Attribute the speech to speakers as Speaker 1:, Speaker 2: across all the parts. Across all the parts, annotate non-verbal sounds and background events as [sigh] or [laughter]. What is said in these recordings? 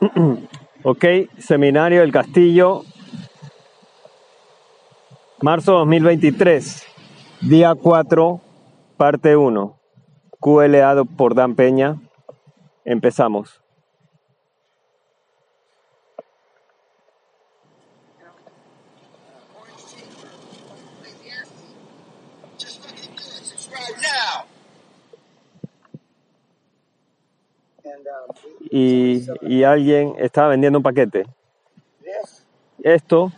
Speaker 1: [clears throat] Ok, Seminario del Castillo, marzo 2023, día 4, parte 1, QLA por Dan Peña. Empezamos. Y, y alguien estaba vendiendo un paquete. Esto,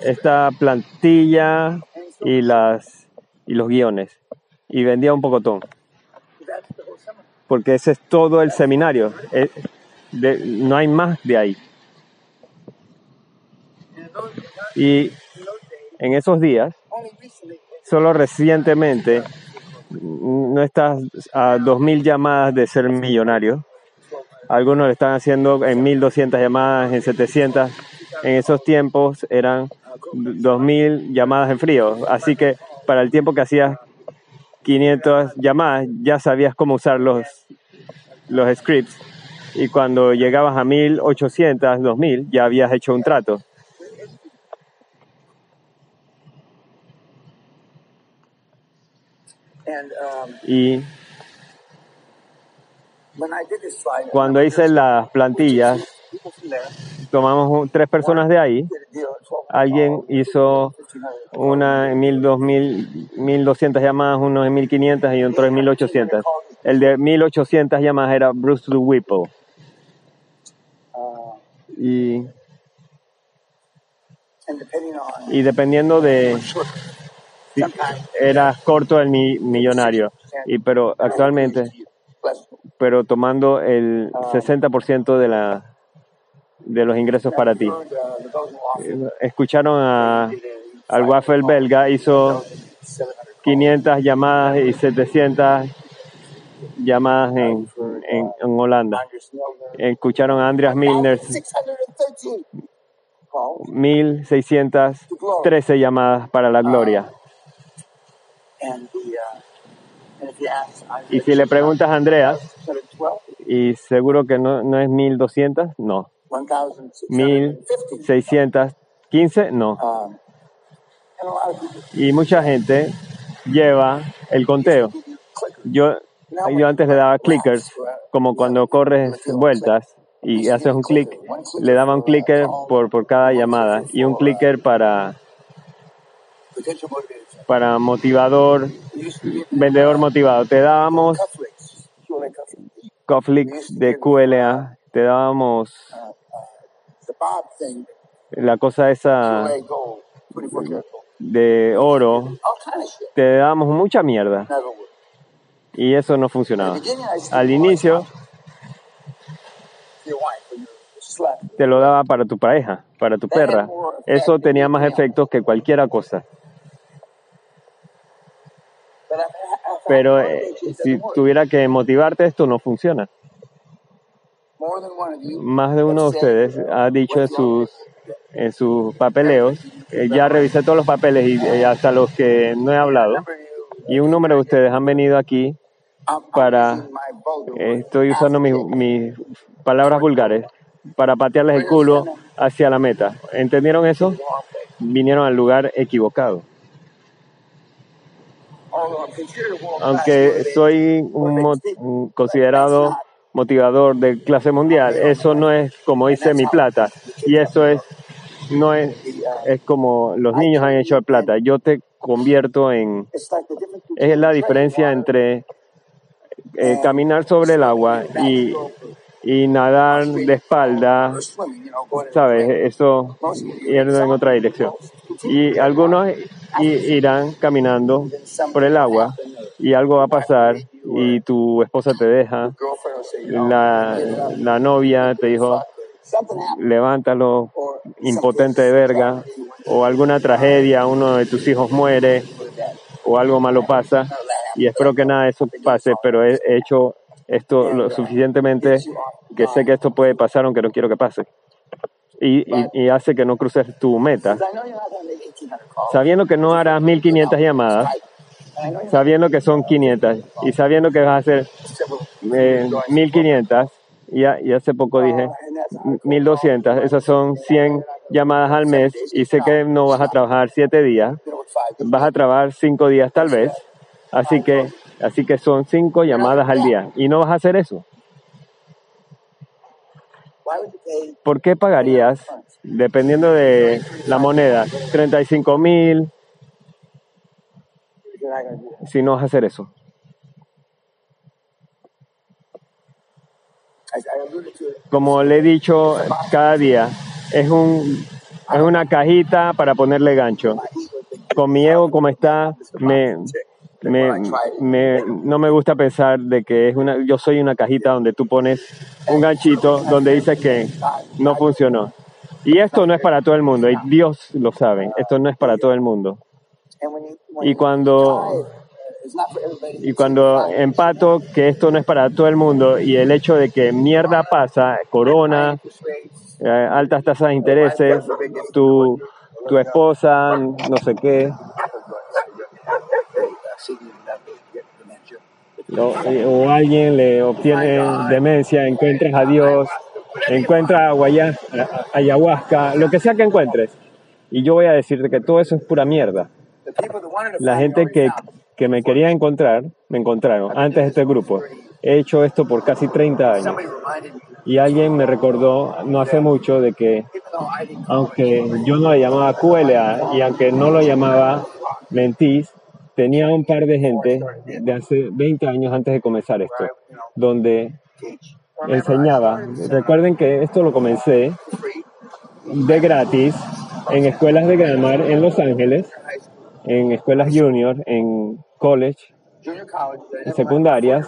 Speaker 1: esta plantilla y las y los guiones. Y vendía un pocotón. Porque ese es todo el seminario. Eh, no hay más de ahí. Y en esos días, solo recientemente, no estás a 2.000 llamadas de ser millonario. Algunos lo están haciendo en 1.200 llamadas, en 700. En esos tiempos eran 2.000 llamadas en frío. Así que para el tiempo que hacías 500 llamadas, ya sabías cómo usar los, los scripts. Y cuando llegabas a 1.800, 2.000, ya habías hecho un trato. Y cuando hice las plantillas, tomamos un- tres personas de ahí. Alguien hizo una en 1.000, 2.000, 1.200 llamadas, uno en 1.500 y otro en 1.800. El de 1.800 llamadas era Bruce Whipple. Y, y dependiendo de [laughs] si [laughs] era corto el mi- millonario. Y pero actualmente, pero tomando el 60% de la de los ingresos para ti. Escucharon a, al Waffle belga, hizo 500 llamadas y 700 llamadas en, en, en Holanda. Escucharon a Andreas Milner, 1613 llamadas para la gloria. Y si le preguntas a Andreas, y seguro que no, no es 1200, no. 1615, no. Y mucha gente lleva el conteo. Yo, yo antes le daba clickers, como cuando corres vueltas y haces un clic, le daba un clicker por, por cada llamada y un clicker para, para motivador, vendedor motivado. Te dábamos Coflix de QLA, te dábamos la cosa esa de oro, te dábamos mucha mierda y eso no funcionaba. Al inicio te lo daba para tu pareja, para tu perra. Eso tenía más efectos que cualquier cosa. Pero eh, si tuviera que motivarte, esto no funciona. Más de uno de ustedes ha dicho en sus, en sus papeleos, eh, ya revisé todos los papeles y eh, hasta los que no he hablado, y un número de ustedes han venido aquí para, eh, estoy usando mis, mis palabras vulgares, para patearles el culo hacia la meta. ¿Entendieron eso? Vinieron al lugar equivocado. Aunque soy un considerado motivador de clase mundial. Eso no es como hice mi plata. Y eso es, no es, es como los niños han hecho de plata. Yo te convierto en, es la diferencia entre eh, caminar sobre el agua y, y nadar de espalda, ¿sabes? Eso ir en otra dirección. Y algunos irán caminando por el agua y algo va a pasar y tu esposa te deja, la, la novia te dijo, levántalo, impotente de verga, o alguna tragedia, uno de tus hijos muere, o algo malo pasa, y espero que nada de eso pase, pero he hecho esto lo suficientemente que sé que esto puede pasar aunque no quiero que pase. Y, y, hace que no cruces tu meta. Sabiendo que no harás 1500 llamadas, sabiendo que son 500 y sabiendo que vas a hacer eh, 1500, y, y hace poco dije 1200, esas son 100 llamadas al mes y sé que no vas a trabajar 7 días, vas a trabajar 5 días tal vez, así que, así que son 5 llamadas al día y no vas a hacer eso. ¿Por qué pagarías, dependiendo de la moneda, 35 mil si no vas a hacer eso? Como le he dicho cada día, es, un, es una cajita para ponerle gancho. Con mi ego como está, me, me, no me gusta pensar de que es una, yo soy una cajita donde tú pones un ganchito donde dice que no funcionó. Y esto no es para todo el mundo, y Dios lo sabe, esto no es para todo el mundo. Y cuando y cuando empato que esto no es para todo el mundo y el hecho de que mierda pasa, corona, eh, altas tasas de intereses, tu, tu esposa, no sé qué, eh, o alguien le obtiene demencia, encuentres a Dios, encuentra ayahuasca, lo que sea que encuentres. Y yo voy a decirte que todo eso es pura mierda. La gente que que me quería encontrar, me encontraron antes de este grupo. He hecho esto por casi 30 años. Y alguien me recordó no hace mucho de que, aunque yo no le llamaba QLA y aunque no lo llamaba Mentis, tenía un par de gente de hace 20 años antes de comenzar esto, donde enseñaba. Recuerden que esto lo comencé de gratis en escuelas de grammar en Los Ángeles en escuelas junior, en college, en secundarias,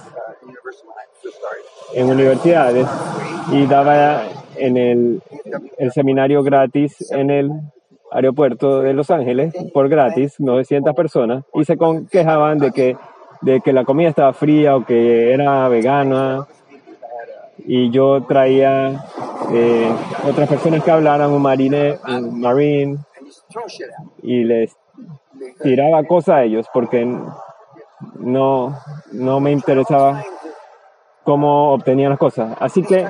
Speaker 1: en universidades y daba en el, el seminario gratis en el aeropuerto de Los Ángeles por gratis, 900 personas, y se quejaban de que, de que la comida estaba fría o que era vegana. Y yo traía eh, otras personas que hablaran un marine, un marine, y les tiraba cosas a ellos porque no, no me interesaba cómo obtenían las cosas. Así que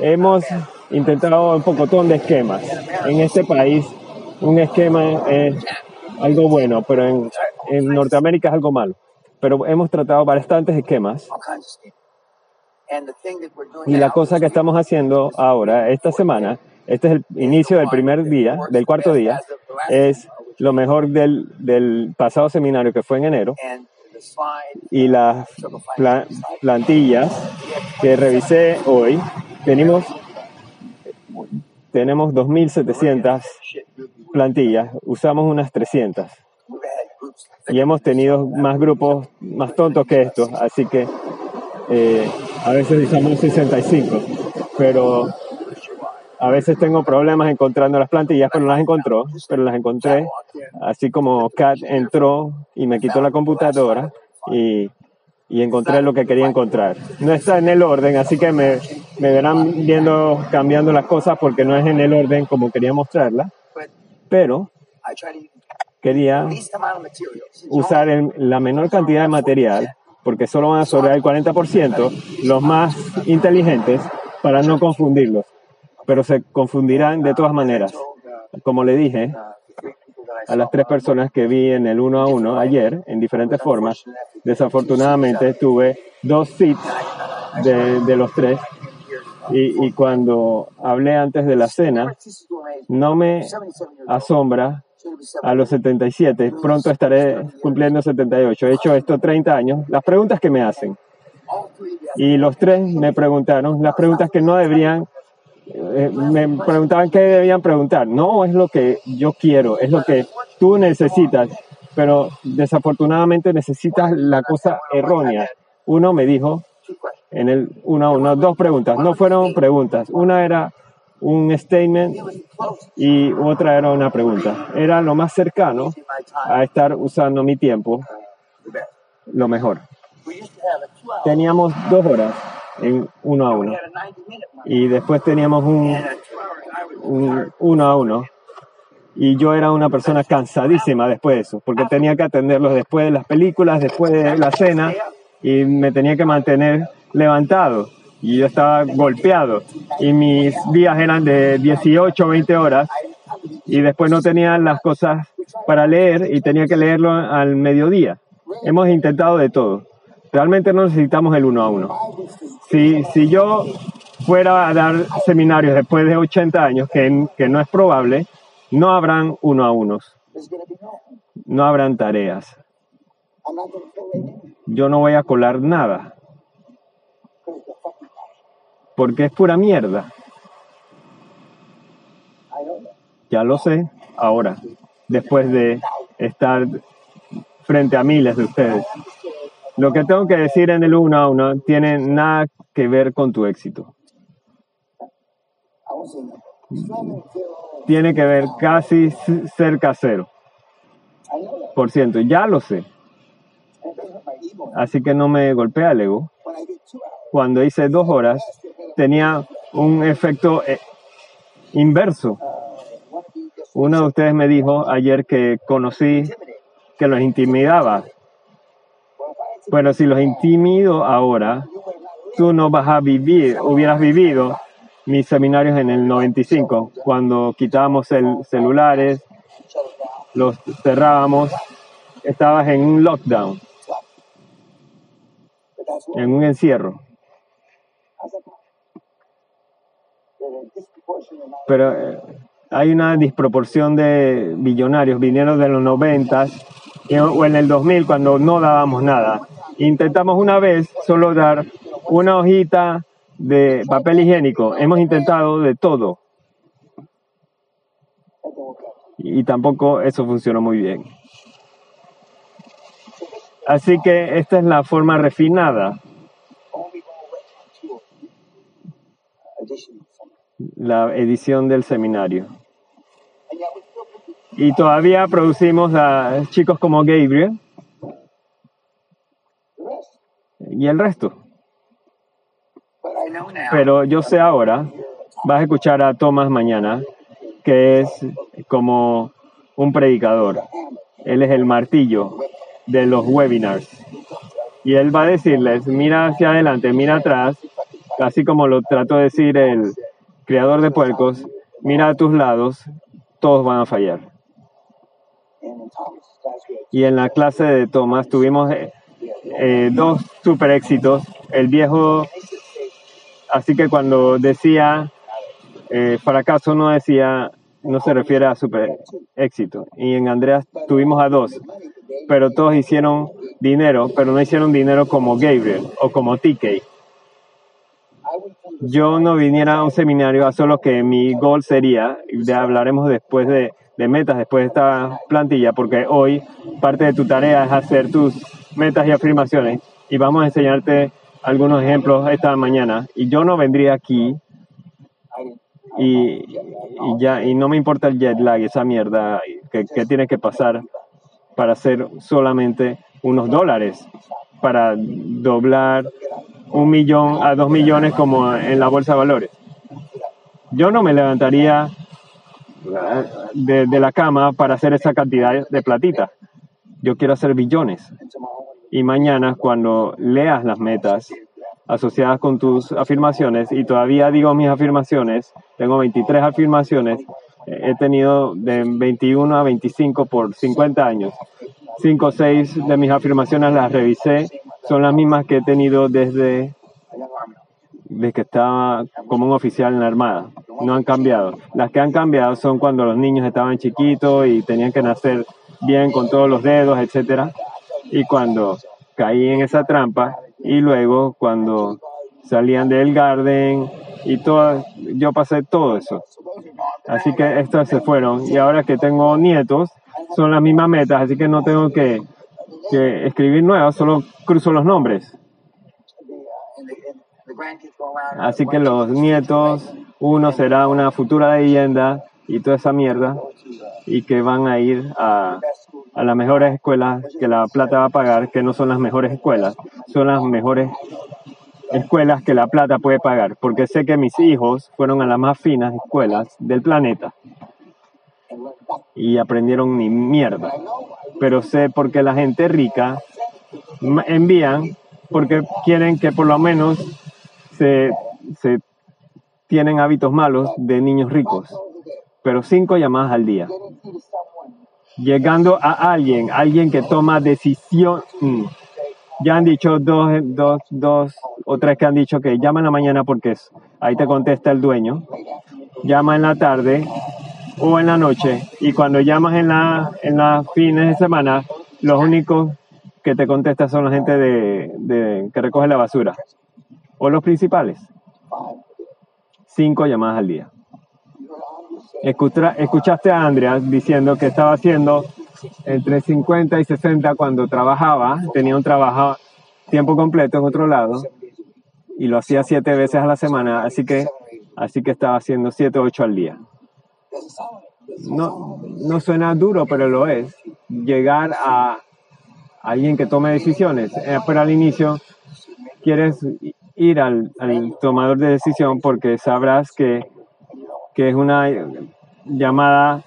Speaker 1: hemos intentado un pocotón de esquemas. En este país un esquema es algo bueno, pero en, en Norteamérica es algo malo. Pero hemos tratado bastantes esquemas. Y la cosa que estamos haciendo ahora, esta semana, este es el inicio del primer día, del cuarto día, es lo mejor del, del pasado seminario que fue en enero y las plantillas que revisé hoy, tenemos, tenemos 2.700 plantillas, usamos unas 300 y hemos tenido más grupos más tontos que estos, así que eh, a veces usamos 65, pero a veces tengo problemas encontrando las plantillas, pero las encontró, pero las encontré. Así como Kat entró y me quitó la computadora y, y encontré lo que quería encontrar. No está en el orden, así que me, me verán viendo cambiando las cosas porque no es en el orden como quería mostrarla. Pero quería usar la menor cantidad de material porque solo van a sobrar el 40%, los más inteligentes, para no confundirlos pero se confundirán de todas maneras. Como le dije a las tres personas que vi en el uno a uno ayer, en diferentes formas, desafortunadamente tuve dos seats de, de los tres. Y, cuando hablé antes de la cena, no me asombra a los 77, pronto estaré cumpliendo 78. He hecho esto 30 años. Las preguntas que me hacen. Y los tres me preguntaron las preguntas que no deberían, eh, me preguntaban qué debían preguntar. No es lo que yo quiero, es lo que tú necesitas, pero desafortunadamente necesitas la cosa errónea. Uno me dijo en el uno a uno, dos preguntas, no fueron preguntas. Una era un statement y otra era una pregunta. Era lo más cercano a estar usando mi tiempo lo mejor. Teníamos dos horas en uno a uno y después teníamos un, un uno a uno y yo era una persona cansadísima después de eso, porque tenía que atenderlos después de las películas, después de la cena, y me tenía que mantener levantado. Y yo estaba golpeado. Y mis días eran de 18 o 20 horas. Y después no tenía las cosas para leer y tenía que leerlo al mediodía. Hemos intentado de todo. Realmente no necesitamos el uno a uno. Si, si yo fuera a dar seminarios después de 80 años, que, que no es probable, no habrán uno a unos. No habrán tareas. Yo no voy a colar nada. Porque es pura mierda. Ya lo sé ahora, después de estar frente a miles de ustedes. Lo que tengo que decir en el uno a uno tiene nada que ver con tu éxito. Tiene que ver casi cerca cero. Por ciento, ya lo sé. Así que no me golpea el ego. Cuando hice dos horas, tenía un efecto eh, inverso. Uno de ustedes me dijo ayer que conocí que los intimidaba. Bueno, si los intimido ahora, tú no vas a vivir, hubieras vivido mis seminarios en el 95, cuando quitábamos el celulares, los cerrábamos, estabas en un lockdown, en un encierro. Pero eh, hay una disproporción de billonarios, vinieron de los 90 o en el 2000 cuando no dábamos nada. Intentamos una vez solo dar una hojita de papel higiénico. Hemos intentado de todo. Y tampoco eso funcionó muy bien. Así que esta es la forma refinada. La edición del seminario. Y todavía producimos a chicos como Gabriel y el resto. Pero yo sé ahora, vas a escuchar a Tomás mañana, que es como un predicador. Él es el martillo de los webinars. Y él va a decirles, mira hacia adelante, mira atrás, así como lo trató de decir el creador de puercos, mira a tus lados, todos van a fallar. Y en la clase de Tomás tuvimos eh, dos super éxitos. El viejo Así que cuando decía eh, fracaso no decía, no se refiere a super éxito. Y en Andreas tuvimos a dos, pero todos hicieron dinero, pero no hicieron dinero como Gabriel o como TK. Yo no viniera a un seminario a solo que mi gol sería, hablaremos después de, de metas, después de esta plantilla, porque hoy parte de tu tarea es hacer tus metas y afirmaciones. Y vamos a enseñarte algunos ejemplos esta mañana. Y yo no vendría aquí y, ya y no me importa el jet lag, esa mierda que, que tiene que pasar para hacer solamente unos dólares, para doblar un millón a dos millones como en la bolsa de valores. Yo no me levantaría eh, de, la cama para hacer esa cantidad de platita. Yo quiero hacer billones. Y mañana, cuando leas las metas asociadas con tus afirmaciones, y todavía digo mis afirmaciones, tengo 23 afirmaciones, he tenido de 21 a 25 por 50 años. 5 o 6 de mis afirmaciones las revisé, son las mismas que he tenido desde de que estaba como un oficial en la Armada. No han cambiado. Las que han cambiado son cuando los niños estaban chiquitos y tenían que nacer bien con todos los dedos, etcétera. Y cuando caí en esa trampa y luego cuando salían del garden y todo, yo pasé todo eso. Así que estos se fueron y ahora que tengo nietos son las mismas metas, así que no tengo que, que escribir nuevas, solo cruzo los nombres. Así que los nietos, uno será una futura leyenda y toda esa mierda, y que van a ir a, a las mejores escuelas que la plata va a pagar, que no son las mejores escuelas, son las mejores escuelas que la plata puede pagar, porque sé que mis hijos fueron a las más finas escuelas del planeta y aprendieron ni mierda. Pero sé por qué la gente rica envían porque quieren que por lo menos se, se tienen hábitos malos de niños ricos. Pero cinco llamadas al día. Llegando a alguien, alguien que toma decisión. Mm, ya han dicho dos, dos, dos o tres que han dicho que llama en la mañana porque ahí te contesta el dueño. Llama en la tarde o en la noche. Y cuando llamas en la, en fines de semana, los únicos que te contestan son la gente de, de, que recoge la basura. O los principales. Cinco llamadas al día. escuchaste a Andrea diciendo que estaba haciendo entre 50 y 60 cuando trabajaba, tenía un trabajo tiempo completo en otro lado y lo hacía siete veces a la semana, así que, así que estaba haciendo siete o ocho al día. No, no suena duro, pero lo es. Llegar a alguien que tome decisiones, eh, pero al inicio quieres ir al, tomador de decisión porque sabrás que, que es una llamada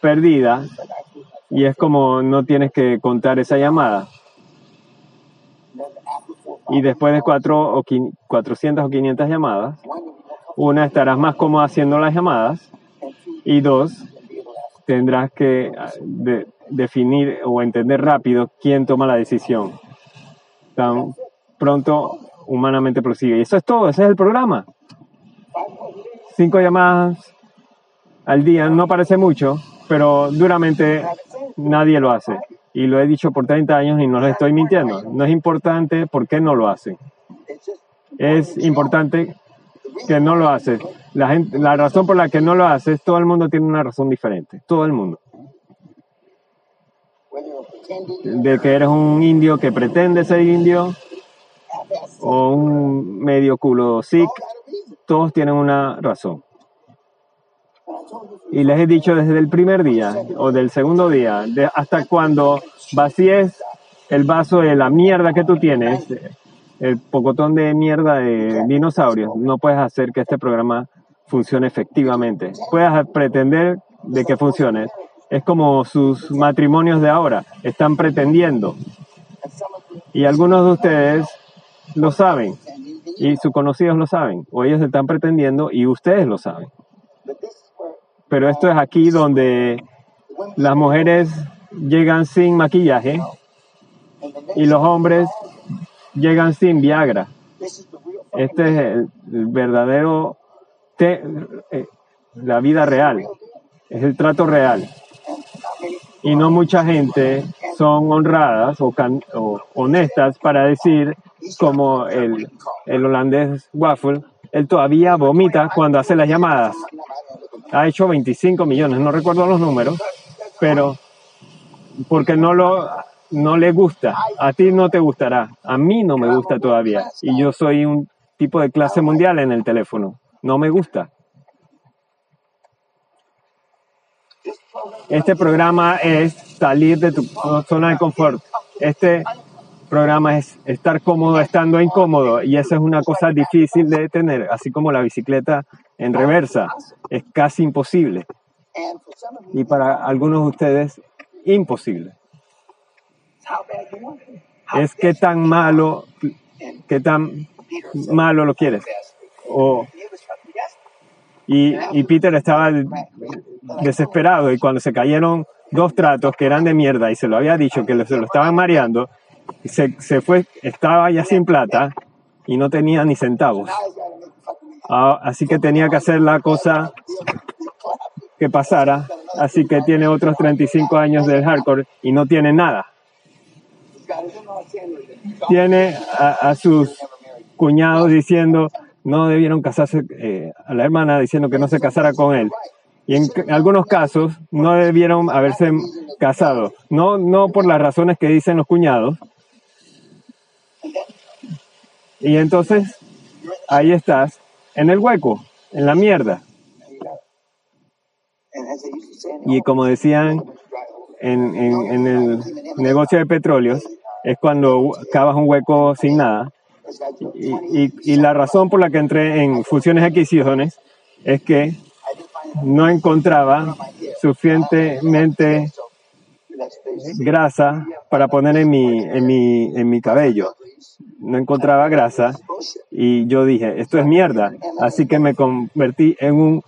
Speaker 1: perdida y es como no tienes que contar esa llamada. Y después de cuatro o 400 o 500 llamadas, una, estarás más cómodo haciendo las llamadas y dos, tendrás que ah, definir o entender rápido quién toma la decisión. Tan pronto humanamente prosigue. Y eso es todo, ese es el programa. Cinco llamadas al día no parece mucho, pero duramente nadie lo hace. Y lo he dicho por 30 años y no les estoy mintiendo. No es importante por qué no lo hacen. Es importante que no lo hace. La, gente, la razón por la que no lo hace, todo el mundo tiene una razón diferente. Todo el mundo. De que eres un indio que pretende ser indio o un medio culo sikh, todos tienen una razón. Y les he dicho desde el primer día o del segundo día, hasta cuando vacíes el vaso de la mierda que tú tienes, el pocotón de mierda de dinosaurios, no puedes hacer que este programa funcione efectivamente. Puedes pretender de que funcione. Es como sus matrimonios de ahora, están pretendiendo. Y algunos de ustedes lo saben, y sus conocidos lo saben, o ellos están pretendiendo y ustedes lo saben. Pero esto es aquí donde las mujeres llegan sin maquillaje y los hombres llegan sin Viagra. Este es el, verdadero, eh, la vida real, es el trato real. Y no mucha gente son honradas o, o honestas para decir, como el, el holandés Waffle, él todavía vomita cuando hace las llamadas ha hecho 25 millones, no recuerdo los números, pero porque no lo no le gusta, a ti no te gustará, a mí no me gusta todavía y yo soy un tipo de clase mundial en el teléfono, no me gusta. Este programa es salir de tu zona de confort. Este programa es estar cómodo estando incómodo y esa es una cosa difícil de tener, así como la bicicleta en reversa. Es casi imposible. Y para algunos de ustedes, imposible. Es que tan malo, que tan malo lo quieres. y, y Peter estaba desesperado y cuando se cayeron dos tratos que eran de mierda y se lo había dicho que se lo estaban mareando, se, se fue, estaba ya sin plata y no tenía ni centavos. Ah, así que tenía que hacer la cosa que pasara. Así que tiene otros 35 años del hardcore y no tiene nada. Tiene a, sus cuñados diciendo no debieron casarse, eh, a la hermana diciendo que no se casara con él. Y en algunos casos no debieron haberse casado. No, no por las razones que dicen los cuñados. Y entonces ahí estás en el hueco, en la mierda. Y como decían en, en, el negocio de petróleos, es cuando cavas un hueco sin nada. Y, y, la razón por la que entré en fusiones y adquisiciones es que no encontraba suficientemente grasa para poner en mi, en mi, en mi cabello. No encontraba grasa y yo dije, esto es mierda. Así que me convertí en un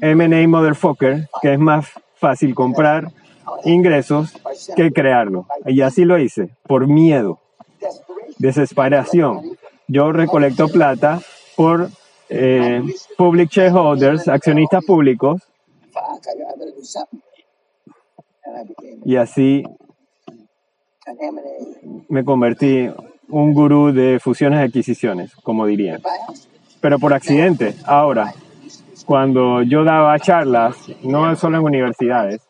Speaker 1: M&A Motherfucker, que es más fácil comprar ingresos que crearlo. Y así lo hice, por miedo, desesperación. Yo recolecto plata por eh, public shareholders, accionistas públicos, y así me convertí un gurú de fusiones y adquisiciones, como dirían. Pero por accidente. Ahora, cuando yo daba charlas, no solo en universidades,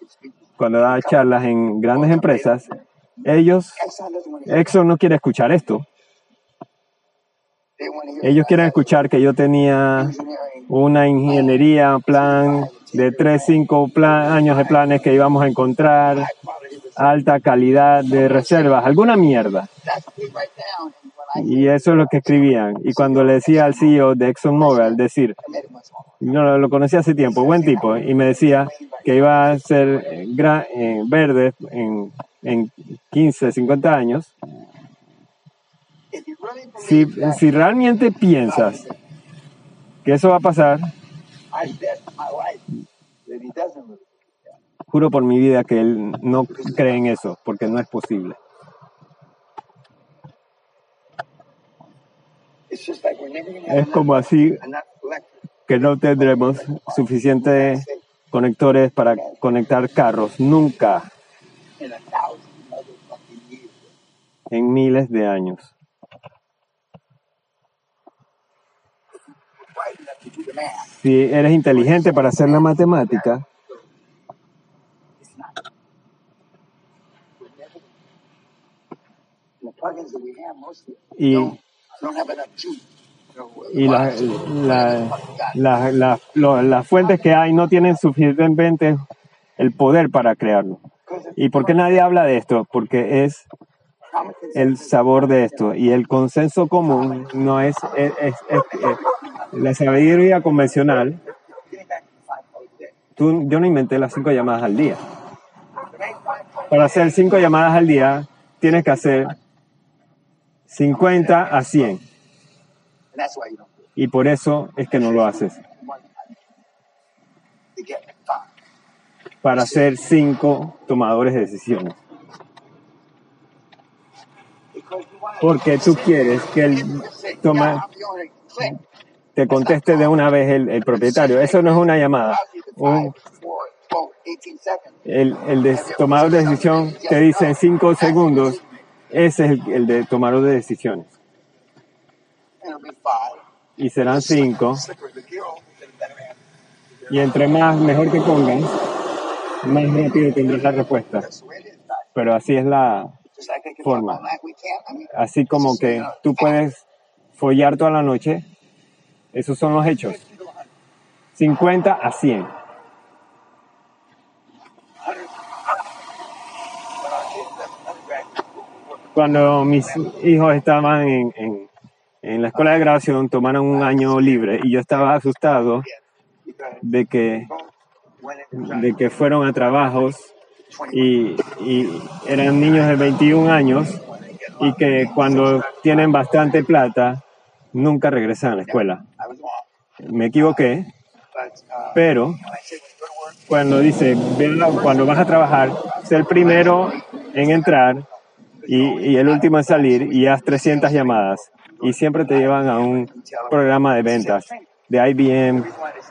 Speaker 1: cuando daba charlas en grandes empresas, ellos, Exxon no quiere escuchar esto. Ellos quieren escuchar que yo tenía una ingeniería, plan de 3, 5 años de planes que íbamos a encontrar, alta calidad de reservas, alguna mierda. Y eso es lo que escribían. Y cuando le decía al CEO de ExxonMobil, decir, no lo conocí hace tiempo, buen tipo, y me decía que iba a ser eh, verde en, en 15, 50 años, si, si realmente piensas que eso va a pasar, juro por mi vida que él no cree en eso, porque no es posible. Es como así que no tendremos suficientes conectores para conectar carros, nunca, en miles de años. Si eres inteligente para hacer la matemática, y, y las fuentes que hay no tienen suficientemente el poder para crearlo. ¿Y por qué nadie habla de esto? Porque es el sabor de esto y el consenso común no es, la sabiduría convencional. Tú, yo no inventé las cinco llamadas al día. Para hacer cinco llamadas al día tienes que hacer 50 a 100. Y por eso es que no lo haces. Para hacer cinco tomadores de decisiones. Porque tú quieres que el toma, te conteste de una vez el, propietario. Eso no es una llamada. el, el tomador de decisión te dice en cinco segundos, ese es el, de tomador de decisiones. Y serán cinco. Y entre más mejor que pongan, más rápido tendrás la respuesta. Pero así es la forma. Así como que tú puedes follar toda la noche esos son los hechos. 50 a 100. Cuando mis hijos estaban en, en, la escuela de grabación, tomaron un año libre y yo estaba asustado de que, de que fueron a trabajos y, y eran niños de 21 años y que cuando tienen bastante plata nunca regresan a la escuela. Me equivoqué, pero cuando dice, cuando vas a trabajar, sé el primero en entrar y, el último en salir y haz 300 llamadas. Y siempre te llevan a un programa de ventas de IBM.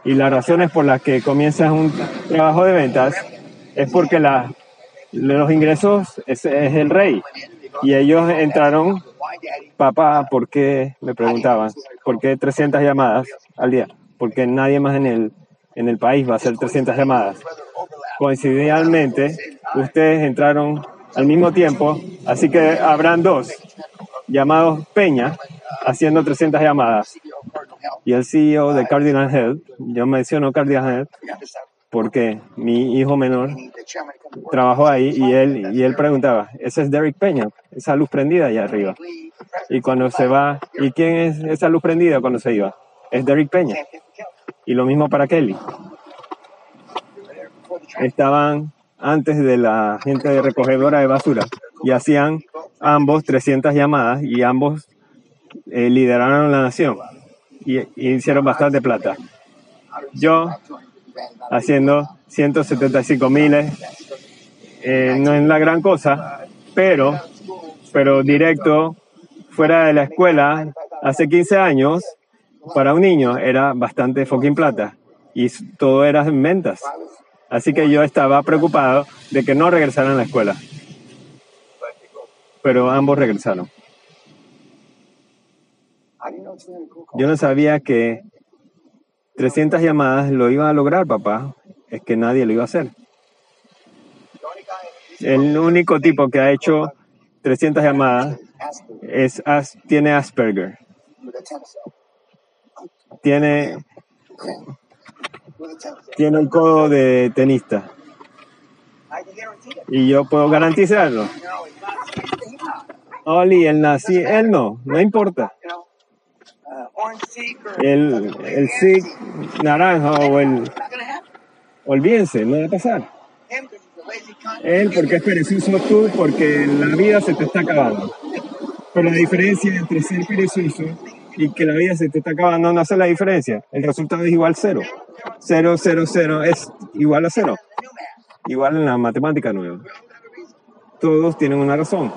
Speaker 1: Y las razones por las que comienzas un trabajo de ventas es porque los ingresos es, es el rey. Y ellos entraron, papá, ¿por qué? Me preguntaban, ¿por qué 300 llamadas al día? Porque nadie más en el, en el país va a hacer 300 llamadas. Coincidencialmente, ustedes entraron al mismo tiempo, así que habrán dos llamados Peña haciendo 300 llamadas. Y el CEO de Cardinal Health, yo menciono Cardinal Health porque mi hijo menor trabajó ahí y él, y él preguntaba, ese es Derek Peña, esa luz prendida allá arriba. Y cuando se va, ¿y quién es esa luz prendida cuando se iba? Es Derek Peña. Y lo mismo para Kelly. Estaban antes de la gente de recogedora de basura y hacían ambos 300 llamadas y ambos eh, lideraron la nación y, hicieron bastante plata. Yo haciendo 175 miles. Eh, no es la gran cosa, pero, pero directo, fuera de la escuela, hace 15 años, para un niño era bastante fucking plata. Y todo era en ventas. Así que yo estaba preocupado de que no regresaran a la escuela. Pero ambos regresaron. Yo no sabía que 300 llamadas lo iba a lograr, papá. Es que nadie lo iba a hacer. El único tipo que ha hecho 300 llamadas es, tiene Asperger. Tiene, tiene un codo de tenista. Y yo puedo garantizarlo. Oli, él nací, él no, no importa el, el SIG naranja o el... Olvídense, no va a pasar. Él porque es perezoso tú, porque la vida se te está acabando. Pero la diferencia entre ser perezoso y que la vida se te está acabando no hace la diferencia. El resultado es igual cero. Cero, cero, cero es igual a cero. Igual en la matemática nueva. Todos tienen una razón.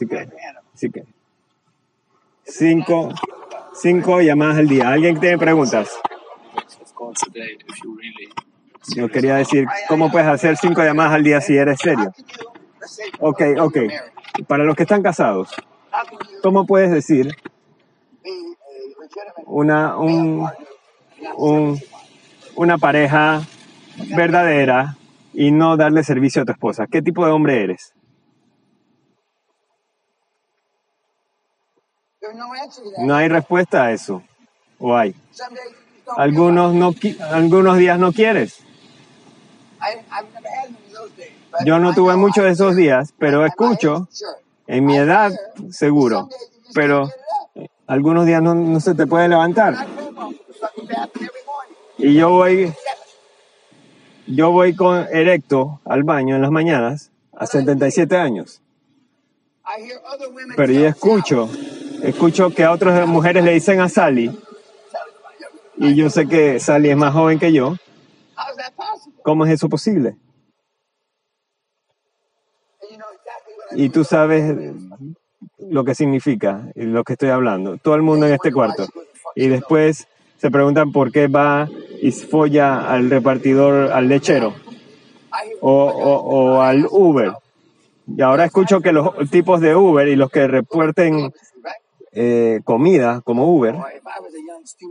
Speaker 1: Sí que, sí que. Cinco, cinco llamadas al día. ¿Alguien tiene preguntas? Yo quería decir, ¿cómo puedes hacer cinco llamadas al día si eres serio? Ok, ok. Para los que están casados, ¿cómo puedes decir una, un, un, una pareja verdadera y no darle servicio a tu esposa? ¿Qué tipo de hombre eres? No hay respuesta a eso. ¿O hay? Algunos, no, algunos días no quieres. Yo no tuve muchos de esos días, pero escucho, en mi edad, seguro. Pero algunos días no, no se te puede levantar. Y yo voy, yo voy con erecto al baño en las mañanas a 77 años. Pero yo escucho escucho que a otras mujeres le dicen a Sally, y yo sé que Sally es más joven que yo, ¿cómo es eso posible? Y tú sabes lo que significa y lo que estoy hablando. Todo el mundo en este cuarto. Y después se preguntan por qué va y folla al repartidor, al lechero o, o al Uber. Y ahora escucho que los tipos de Uber y los que reporten eh, comida como Uber,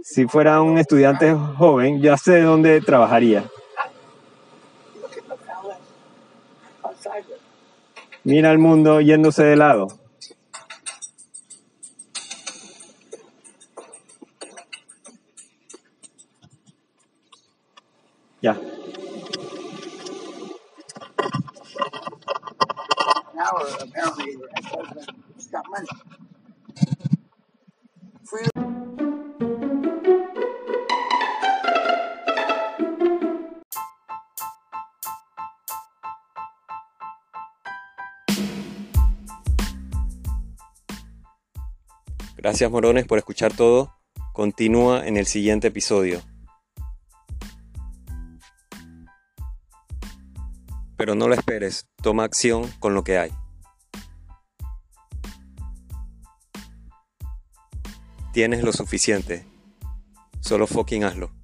Speaker 1: si fuera un estudiante joven, ya sé dónde trabajaría. Mira el mundo yéndose de lado. Ya. Gracias morones por escuchar todo. Continúa en el siguiente episodio. Pero no lo esperes, toma acción con lo que hay. Tienes lo suficiente, solo fucking hazlo.